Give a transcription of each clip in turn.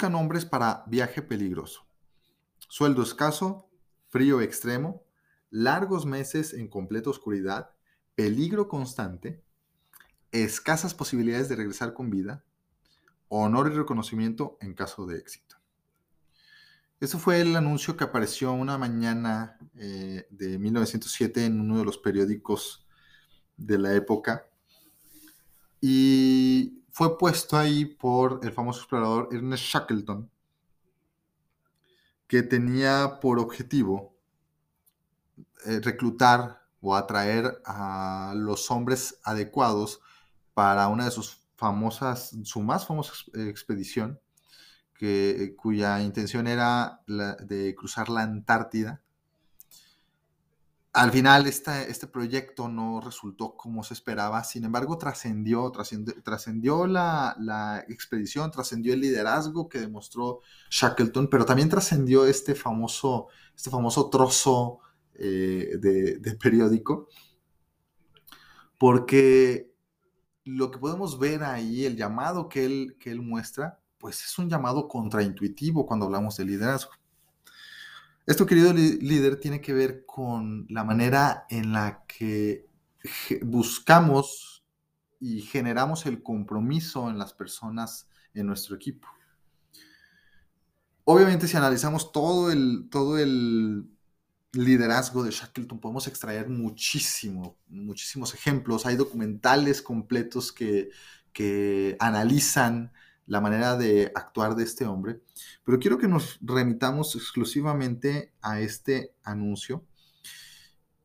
Buscan para viaje peligroso. Sueldo escaso, frío extremo, largos meses en completa oscuridad, peligro constante, escasas posibilidades de regresar con vida, honor y reconocimiento en caso de éxito. Eso fue el anuncio que apareció una mañana eh, de 1907 en uno de los periódicos de la época y fue puesto ahí por el famoso explorador Ernest Shackleton, que tenía por objetivo eh, reclutar o atraer a los hombres adecuados para una de sus famosas, su más famosa expedición, que, cuya intención era la de cruzar la Antártida al final este proyecto no resultó como se esperaba, sin embargo trascendió, trascendió, la, expedición, trascendió el liderazgo que demostró Shackleton, pero también trascendió este famoso, este famoso trozo eh, de, periódico, porque lo que podemos ver ahí, el llamado que él, que él muestra, pues es un llamado contraintuitivo cuando hablamos de liderazgo. Esto, querido líder, tiene que ver con la manera en la que buscamos y generamos el compromiso en las personas en nuestro equipo. Obviamente, si analizamos todo el, todo el liderazgo de Shackleton, podemos extraer muchísimo, muchísimos ejemplos. Hay documentales completos que, que analizan la manera de actuar de este hombre, pero quiero que nos remitamos exclusivamente a este anuncio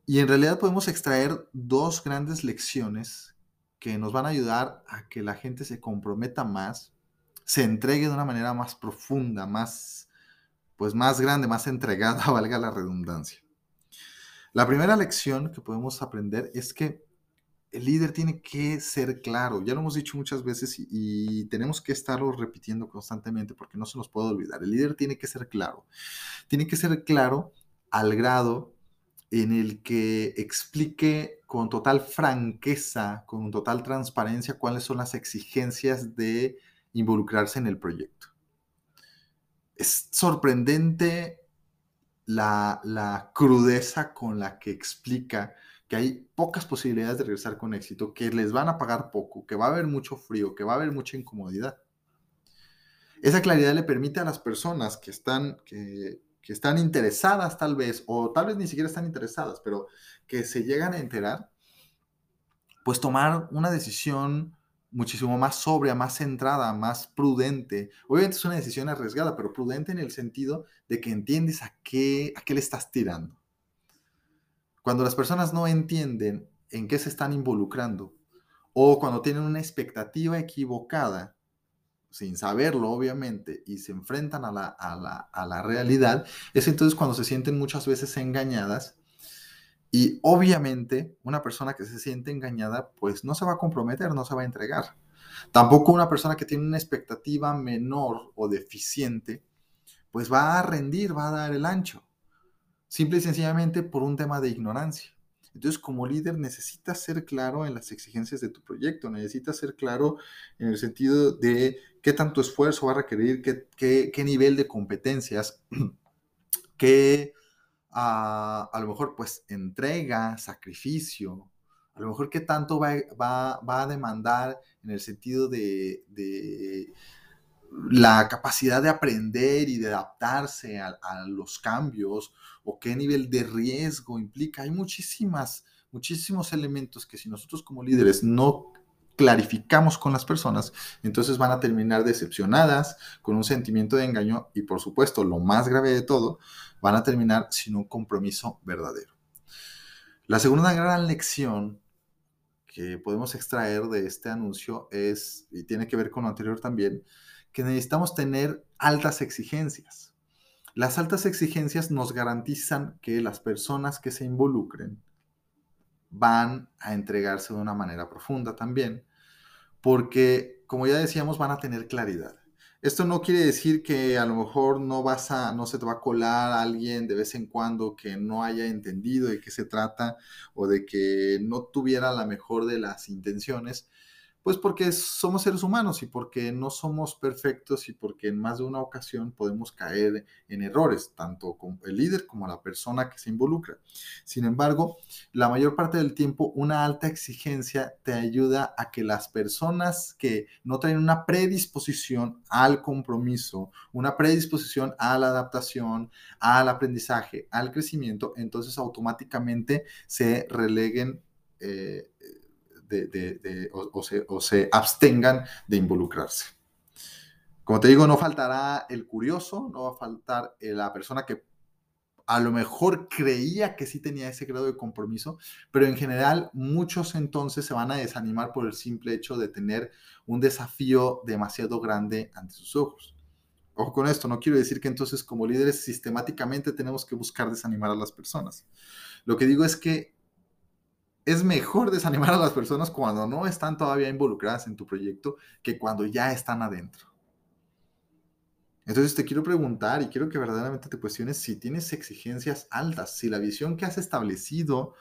y en realidad podemos extraer dos grandes lecciones que nos van a ayudar a que la gente se comprometa más, se entregue de una manera más profunda, más, pues más grande, más entregada, valga la redundancia. La primera lección que podemos aprender es que el líder tiene que ser claro. Ya lo hemos dicho muchas veces y, tenemos que estarlo repitiendo constantemente porque no se nos puede olvidar. El líder tiene que ser claro. Tiene que ser claro al grado en el que explique con total franqueza, con total transparencia cuáles son las exigencias de involucrarse en el proyecto. Es sorprendente la, crudeza con la que explica que hay pocas posibilidades de regresar con éxito, que les van a pagar poco, que va a haber mucho frío, que va a haber mucha incomodidad. Esa claridad le permite a las personas que están, que, están interesadas tal vez, o tal vez ni siquiera están interesadas, pero que se llegan a enterar, pues tomar una decisión muchísimo más sobria, más centrada, más prudente. Obviamente es una decisión arriesgada, pero prudente en el sentido de que entiendes a qué, a qué le estás tirando. Cuando las personas no entienden en qué se están involucrando o cuando tienen una expectativa equivocada, sin saberlo obviamente, y se enfrentan a la, a la, realidad, es entonces cuando se sienten muchas veces engañadas y obviamente una persona que se siente engañada pues no se va a comprometer, no se va a entregar. Tampoco una persona que tiene una expectativa menor o deficiente pues va a rendir, va a dar el ancho. Simple y sencillamente por un tema de ignorancia. Entonces, como líder, necesitas ser claro en las exigencias de tu proyecto, necesitas ser claro en el sentido de qué tanto esfuerzo va a requerir, qué, nivel de competencias, qué a lo mejor pues entrega, sacrificio, a lo mejor qué tanto va, a demandar en el sentido de, la capacidad de aprender y de adaptarse a, los cambios o qué nivel de riesgo implica. Hay muchísimas, muchísimos elementos que si nosotros como líderes no clarificamos con las personas, entonces van a terminar decepcionadas, con un sentimiento de engaño y por supuesto, lo más grave de todo, van a terminar sin un compromiso verdadero. La segunda gran lección que podemos extraer de este anuncio es, y tiene que ver con lo anterior también, que necesitamos tener altas exigencias. Las altas exigencias nos garantizan que las personas que se involucren van a entregarse de una manera profunda también, porque como ya decíamos, van a tener claridad. Esto no quiere decir que a lo mejor no vas a, no se te va a colar a alguien de vez en cuando que no haya entendido de qué se trata o de que no tuviera la mejor de las intenciones, Pues porque somos seres humanos y porque no somos perfectos y porque en más de una ocasión podemos caer en errores, tanto con el líder como la persona que se involucra. Sin embargo, la mayor parte del tiempo una alta exigencia te ayuda a que las personas que no traen una predisposición al compromiso, una predisposición a la adaptación, al aprendizaje, al crecimiento, entonces automáticamente se releguen eh, de, o, se, abstengan de involucrarse. Como te digo, no faltará el curioso, no va a faltar eh, la persona que a lo mejor creía que sí tenía ese grado de compromiso, pero en general muchos entonces se van a desanimar por el simple hecho de tener un desafío demasiado grande ante sus ojos. Ojo con esto, no quiero decir que entonces como líderes sistemáticamente tenemos que buscar desanimar a las personas. Lo que digo es que es mejor desanimar a las personas cuando no están todavía involucradas en tu proyecto que cuando ya están adentro. Entonces te quiero preguntar y quiero que verdaderamente te cuestiones si tienes exigencias altas, si la visión que has establecido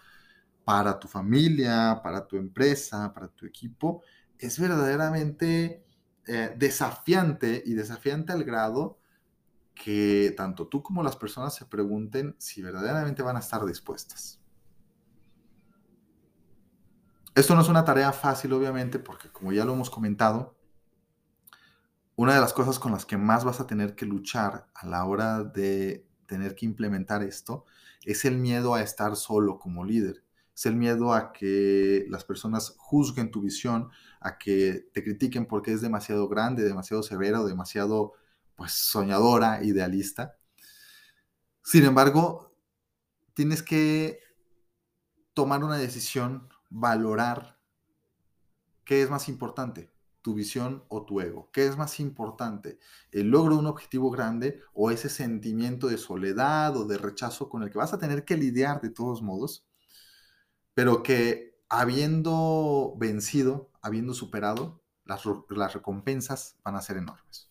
para tu familia, para tu empresa, para tu equipo, es verdaderamente eh, desafiante y desafiante al grado que tanto tú como las personas se pregunten si verdaderamente van a estar dispuestas. Esto no es una tarea fácil, obviamente, porque como ya lo hemos comentado, una de las cosas con las que más vas a tener que luchar a la hora de tener que implementar esto es el miedo a estar solo como líder. Es el miedo a que las personas juzguen tu visión, a que te critiquen porque es demasiado grande, demasiado severa o demasiado pues soñadora, idealista. Sin embargo, tienes que tomar una decisión valorar qué es más importante, tu visión o tu ego. ¿Qué es más importante? ¿El logro de un objetivo grande o ese sentimiento de soledad o de rechazo con el que vas a tener que lidiar de todos modos? Pero que habiendo vencido, habiendo superado, las, las recompensas van a ser enormes.